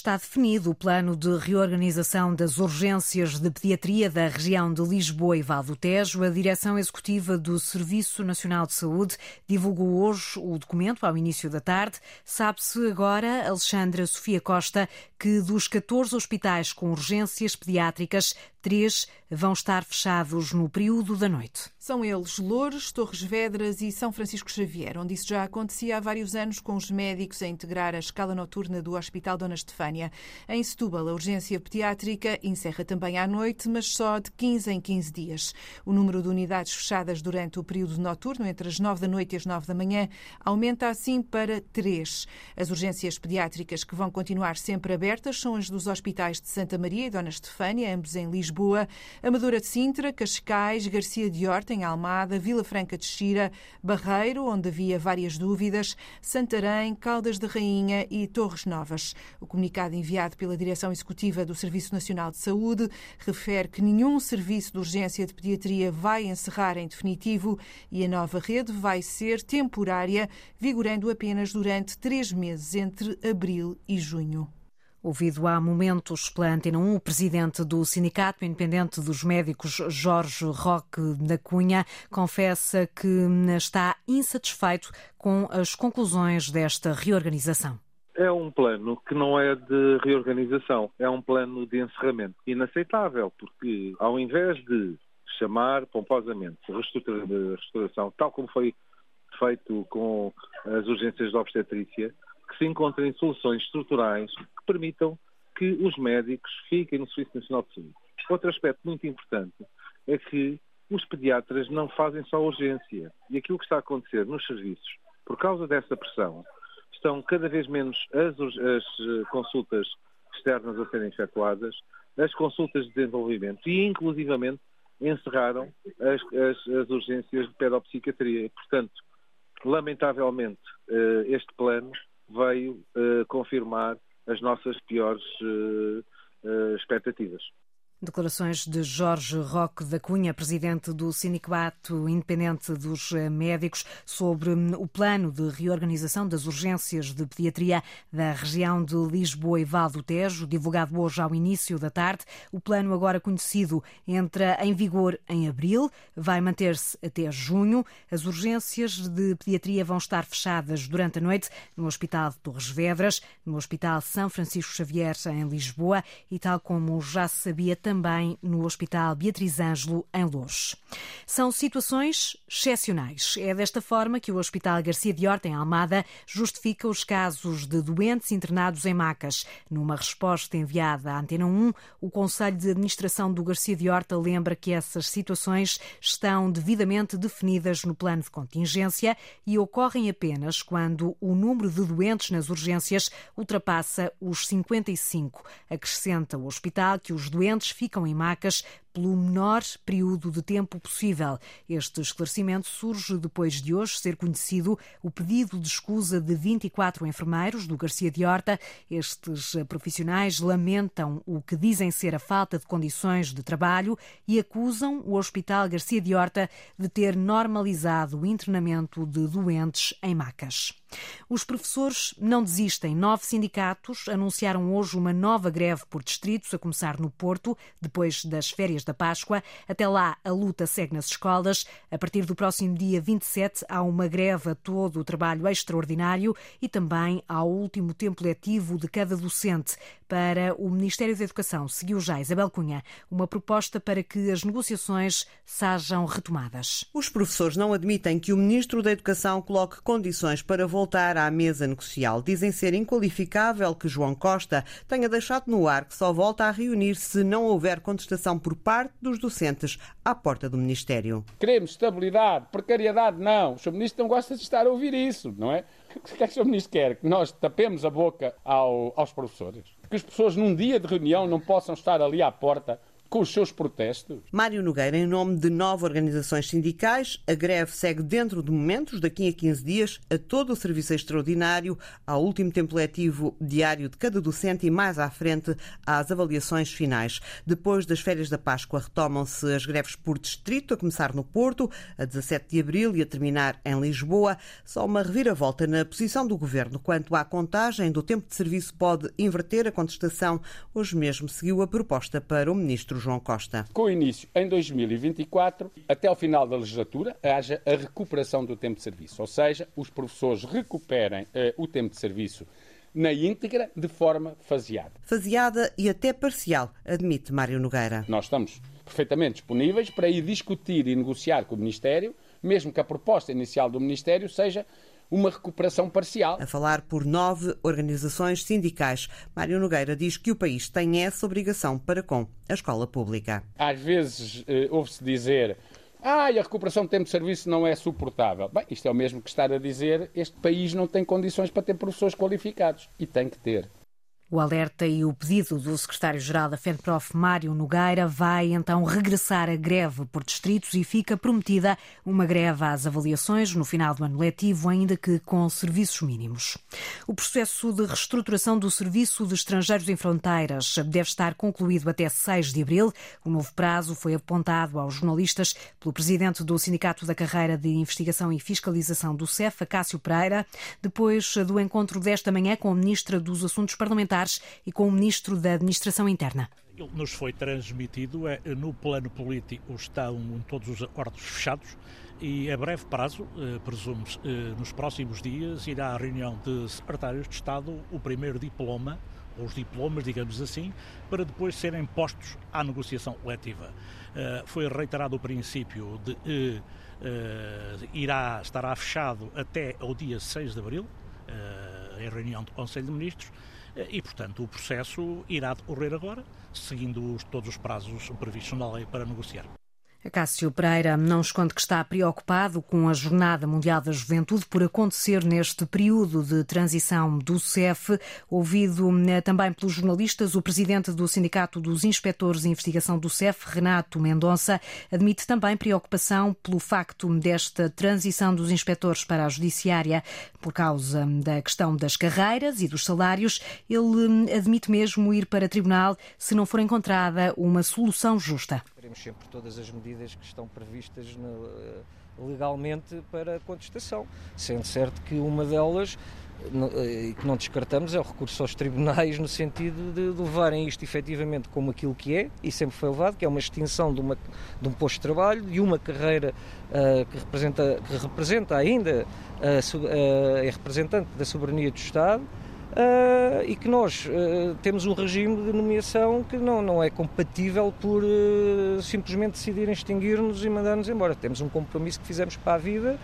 Está definido o plano de reorganização das urgências de pediatria da região de Lisboa e Val do Tejo. A direção executiva do Serviço Nacional de Saúde divulgou hoje o documento ao início da tarde. Sabe-se agora, Alexandra Sofia Costa, que dos 14 hospitais com urgências pediátricas, três vão estar fechados no período da noite. São eles Loures, Torres Vedras e São Francisco Xavier, onde isso já acontecia há vários anos com os médicos a integrar a escala noturna do Hospital Dona Estefânia. Em Setúbal, a urgência pediátrica encerra também à noite, mas só de 15 em 15 dias. O número de unidades fechadas durante o período noturno, entre as 9 da noite e as 9 da manhã, aumenta assim para 3. As urgências pediátricas que vão continuar sempre abertas são as dos hospitais de Santa Maria e Dona Estefânia, ambos em Lisboa, Amadora de Sintra, Cascais, Garcia de Horta, em Almada, Vila Franca de Xira, Barreiro, onde havia várias dúvidas, Santarém, Caldas de Rainha e Torres Novas. O comunicado enviado pela Direção Executiva do Serviço Nacional de Saúde refere que nenhum serviço de urgência de pediatria vai encerrar em definitivo e a nova rede vai ser temporária, vigorando apenas durante três meses, entre abril e junho. Ouvido há momentos pela Antena 1, o presidente do Sindicato Independente dos Médicos, Jorge Roque da Cunha, confessa que está insatisfeito com as conclusões desta reorganização. É um plano que não é de reorganização, é um plano de encerramento. Inaceitável, porque ao invés de chamar pomposamente restauração, tal como foi feito com as urgências de obstetrícia, que se encontrem soluções estruturais que permitam que os médicos fiquem no Serviço Nacional de Saúde. Outro aspecto muito importante é que os pediatras não fazem só urgência. E aquilo que está a acontecer nos serviços, por causa dessa pressão, estão cada vez menos as, as eh, consultas externas a serem efetuadas, as consultas de desenvolvimento e, inclusivamente, encerraram as, as, as urgências de pedopsiquiatria. Portanto, lamentavelmente, eh, este plano veio uh, confirmar as nossas piores uh, uh, expectativas. Declarações de Jorge Roque da Cunha, presidente do Sindicato Independente dos Médicos, sobre o plano de reorganização das urgências de pediatria da região de Lisboa e Val do Tejo, divulgado hoje ao início da tarde. O plano, agora conhecido, entra em vigor em abril, vai manter-se até junho. As urgências de pediatria vão estar fechadas durante a noite no Hospital de Torres Vedras, no Hospital São Francisco Xavier, em Lisboa, e tal como já se sabia, também no Hospital Beatriz Ângelo, em Lourdes. São situações excepcionais. É desta forma que o Hospital Garcia de Horta, em Almada, justifica os casos de doentes internados em macas. Numa resposta enviada à Antena 1, o Conselho de Administração do Garcia de Horta lembra que essas situações estão devidamente definidas no plano de contingência e ocorrem apenas quando o número de doentes nas urgências ultrapassa os 55. Acrescenta o hospital que os doentes ficam em macas pelo menor período de tempo possível. Este esclarecimento surge depois de hoje ser conhecido o pedido de escusa de 24 enfermeiros do Garcia de Horta. Estes profissionais lamentam o que dizem ser a falta de condições de trabalho e acusam o Hospital Garcia de Horta de ter normalizado o internamento de doentes em macas. Os professores não desistem. Nove sindicatos anunciaram hoje uma nova greve por distritos, a começar no Porto, depois das férias da Páscoa. Até lá, a luta segue nas escolas. A partir do próximo dia 27, há uma greve a todo o trabalho extraordinário e também ao último tempo letivo de cada docente. Para o Ministério da Educação, seguiu já Isabel Cunha uma proposta para que as negociações sejam retomadas. Os professores não admitem que o Ministro da Educação coloque condições para voltar à mesa negocial. Dizem ser inqualificável que João Costa tenha deixado no ar que só volta a reunir se não houver contestação por parte dos docentes à porta do Ministério. Queremos estabilidade, precariedade, não. O Sr. Ministro não gosta de estar a ouvir isso, não é? O que é que o Sr. Ministro quer? Que nós tapemos a boca ao, aos professores? Que as pessoas num dia de reunião não possam estar ali à porta com os seus protestos? Mário Nogueira, em nome de nove organizações sindicais, a greve segue dentro de momentos, daqui a 15 dias, a todo o serviço extraordinário, ao último tempo letivo diário de cada docente e mais à frente às avaliações finais. Depois das férias da Páscoa retomam-se as greves por distrito, a começar no Porto, a 17 de abril e a terminar em Lisboa. Só uma reviravolta na posição do governo quanto à contagem do tempo de serviço pode inverter a contestação. Hoje mesmo seguiu a proposta para o ministro João Costa. Com início em 2024, até ao final da legislatura, haja a recuperação do tempo de serviço, ou seja, os professores recuperem eh, o tempo de serviço na íntegra, de forma faseada. Faseada e até parcial, admite Mário Nogueira. Nós estamos perfeitamente disponíveis para ir discutir e negociar com o Ministério, mesmo que a proposta inicial do Ministério seja uma recuperação parcial. A falar por nove organizações sindicais, Mário Nogueira diz que o país tem essa obrigação para com a escola pública. Às vezes eh, ouve-se dizer ah, a recuperação de tempo de serviço não é suportável. Bem, isto é o mesmo que estar a dizer este país não tem condições para ter professores qualificados. E tem que ter. O alerta e o pedido do secretário-geral da FENPROF, Mário Nogueira, vai então regressar à greve por distritos e fica prometida uma greve às avaliações no final do ano letivo, ainda que com serviços mínimos. O processo de reestruturação do Serviço de Estrangeiros em Fronteiras deve estar concluído até 6 de abril. O novo prazo foi apontado aos jornalistas pelo presidente do Sindicato da Carreira de Investigação e Fiscalização do CEF, Cássio Pereira, depois do encontro desta manhã com a ministra dos Assuntos Parlamentares e com o Ministro da Administração Interna. Nos foi transmitido, é, no plano político estão todos os acordos fechados e a breve prazo, eh, presumo-se, eh, nos próximos dias, irá à reunião de secretários de Estado o primeiro diploma, ou os diplomas, digamos assim, para depois serem postos à negociação coletiva. Eh, foi reiterado o princípio de irá, estará fechado até ao dia 6 de abril, em reunião do Conselho de Ministros, e, portanto, o processo irá decorrer agora, seguindo todos os prazos previstos na lei para negociar. Cássio Pereira não esconde que está preocupado com a Jornada Mundial da Juventude por acontecer neste período de transição do CEF. Ouvido eh, também pelos jornalistas, o presidente do Sindicato dos Inspectores de Investigação do CEF, Renato Mendonça, admite também preocupação pelo facto desta transição dos inspectores para a Judiciária por causa da questão das carreiras e dos salários. Ele eh, admite mesmo ir para tribunal se não for encontrada uma solução justa faremos sempre todas as medidas que estão previstas eh, legalmente para a contestação, sendo certo que uma delas eh, e que não descartamos é o recurso aos tribunais no sentido de, levarem isto efetivamente como aquilo que é e sempre foi levado, que é uma extinção de, uma, de um posto de trabalho, de uma carreira uh, que, representa, que representa ainda é representante da soberania do Estado Uh, e que nós uh, temos um regime de nomeação que não, não é compatível por uh, simplesmente decidirem extinguir-nos e mandar-nos embora. Temos um compromisso que fizemos para a vida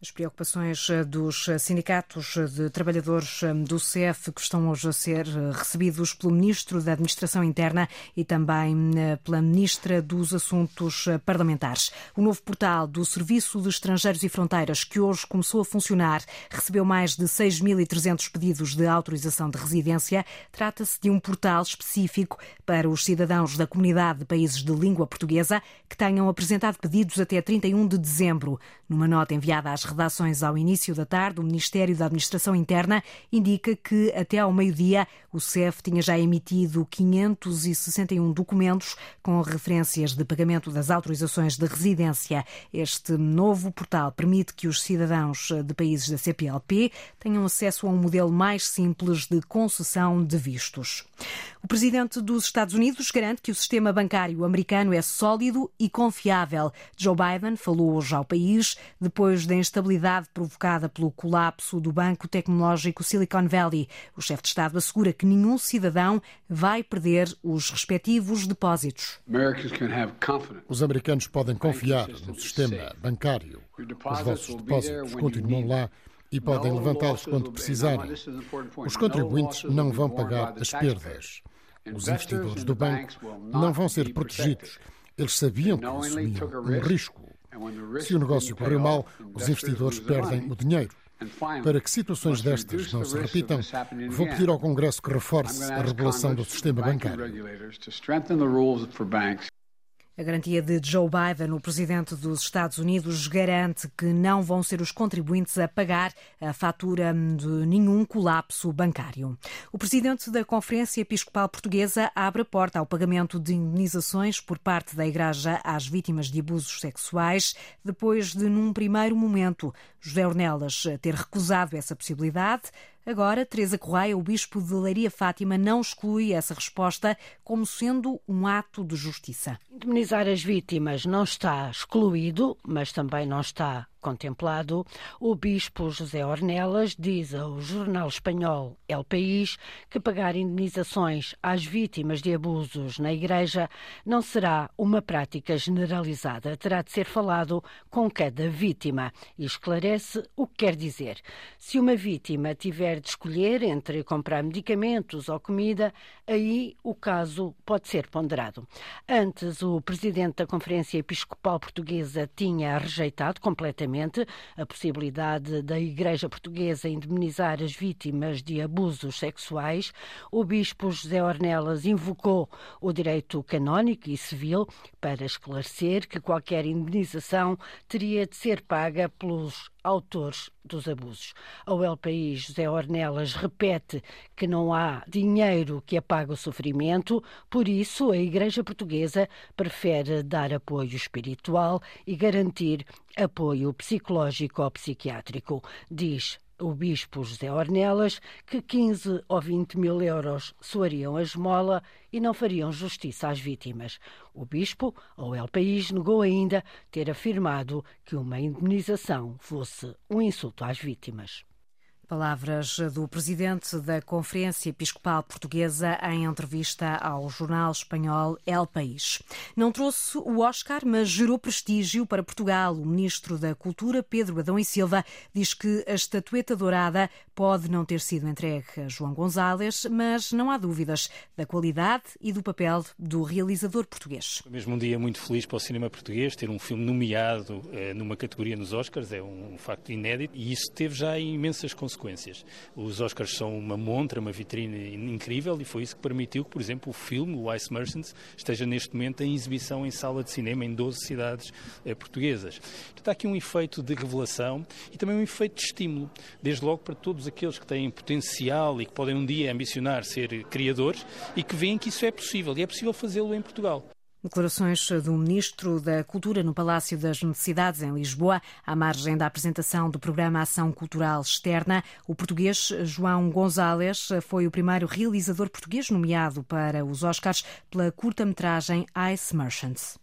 as preocupações eh, dos eh, sindicatos eh, de trabalhadores do CEF que estão hoje a ser recebidos pelo Ministro da Administração Interna e também pela Ministra dos Assuntos Parlamentares. O novo portal do Serviço de Estrangeiros e Fronteiras, que hoje começou a funcionar, recebeu mais de 6.300 pedidos de autorização de residência. Trata-se de um portal específico para os cidadãos da comunidade de países de língua portuguesa que tenham apresentado pedidos até 31 de dezembro. Numa nota enviada às redações ao início da tarde, o Ministério da Administração Interna indica que até ao meio-dia o CEF tinha já emitido 561 documentos com referências de pagamento das autorizações de residência. Este novo portal permite que os cidadãos de países da CPLP tenham acesso a um modelo mais simples de concessão de vistos. O presidente dos Estados Unidos garante que o sistema bancário americano é sólido e confiável. Joe Biden falou hoje ao país depois da instabilidade provocada pelo colapso do banco tecnológico Silicon Valley. O chefe de Estado assegura que nenhum cidadão vai perder os respectivos depósitos. Os americanos podem confiar no sistema bancário. Os vossos depósitos continuam lá e podem levantá-los quando precisarem. Os contribuintes não vão pagar as perdas. Os investidores do banco não vão ser protegidos. Eles sabiam que assumiam um risco. Se o negócio correu mal, os investidores perdem o dinheiro. Para que situações destas não se repitam, vou pedir ao Congresso que reforce a regulação do sistema bancário. A garantia de Joe Biden, o presidente dos Estados Unidos, garante que não vão ser os contribuintes a pagar a fatura de nenhum colapso bancário. O presidente da Conferência Episcopal Portuguesa abre a porta ao pagamento de indenizações por parte da Igreja às vítimas de abusos sexuais, depois de, num primeiro momento, José Ornelas ter recusado essa possibilidade. Agora, Teresa Correia, o bispo de Leiria Fátima, não exclui essa resposta como sendo um ato de justiça. Indemnizar as vítimas não está excluído, mas também não está contemplado, o bispo José Ornelas diz ao jornal espanhol El País que pagar indenizações às vítimas de abusos na Igreja não será uma prática generalizada. Terá de ser falado com cada vítima e esclarece o que quer dizer. Se uma vítima tiver de escolher entre comprar medicamentos ou comida, aí o caso pode ser ponderado. Antes, o presidente da Conferência Episcopal Portuguesa tinha rejeitado completamente a possibilidade da Igreja Portuguesa indemnizar as vítimas de abusos sexuais, o bispo José Ornelas invocou o direito canónico e civil para esclarecer que qualquer indemnização teria de ser paga pelos autores dos abusos. El País, José Ornelas repete que não há dinheiro que apague o sofrimento, por isso a Igreja Portuguesa prefere dar apoio espiritual e garantir apoio psicológico ou psiquiátrico, diz o bispo José Ornelas que 15 ou 20 mil euros soariam a esmola e não fariam justiça às vítimas. O bispo, ou El País, negou ainda ter afirmado que uma indemnização fosse um insulto às vítimas. Palavras do presidente da Conferência Episcopal Portuguesa em entrevista ao jornal espanhol El País. Não trouxe o Oscar, mas gerou prestígio para Portugal. O ministro da Cultura, Pedro Adão e Silva, diz que a estatueta dourada pode não ter sido entregue a João Gonzalez, mas não há dúvidas da qualidade e do papel do realizador português. Foi mesmo um dia muito feliz para o cinema português ter um filme nomeado eh, numa categoria nos Oscars, é um facto inédito e isso teve já imensas consequências. Os Oscars são uma montra, uma vitrine incrível e foi isso que permitiu que, por exemplo, o filme, o Ice Merchants, esteja neste momento em exibição em sala de cinema em 12 cidades eh, portuguesas. Portanto, há aqui um efeito de revelação e também um efeito de estímulo, desde logo para todos aqueles que têm potencial e que podem um dia ambicionar ser criadores e que veem que isso é possível e é possível fazê-lo em Portugal. Declarações do Ministro da Cultura no Palácio das Necessidades, em Lisboa, à margem da apresentação do programa Ação Cultural Externa. O português João Gonzalez foi o primeiro realizador português nomeado para os Oscars pela curta-metragem Ice Merchants.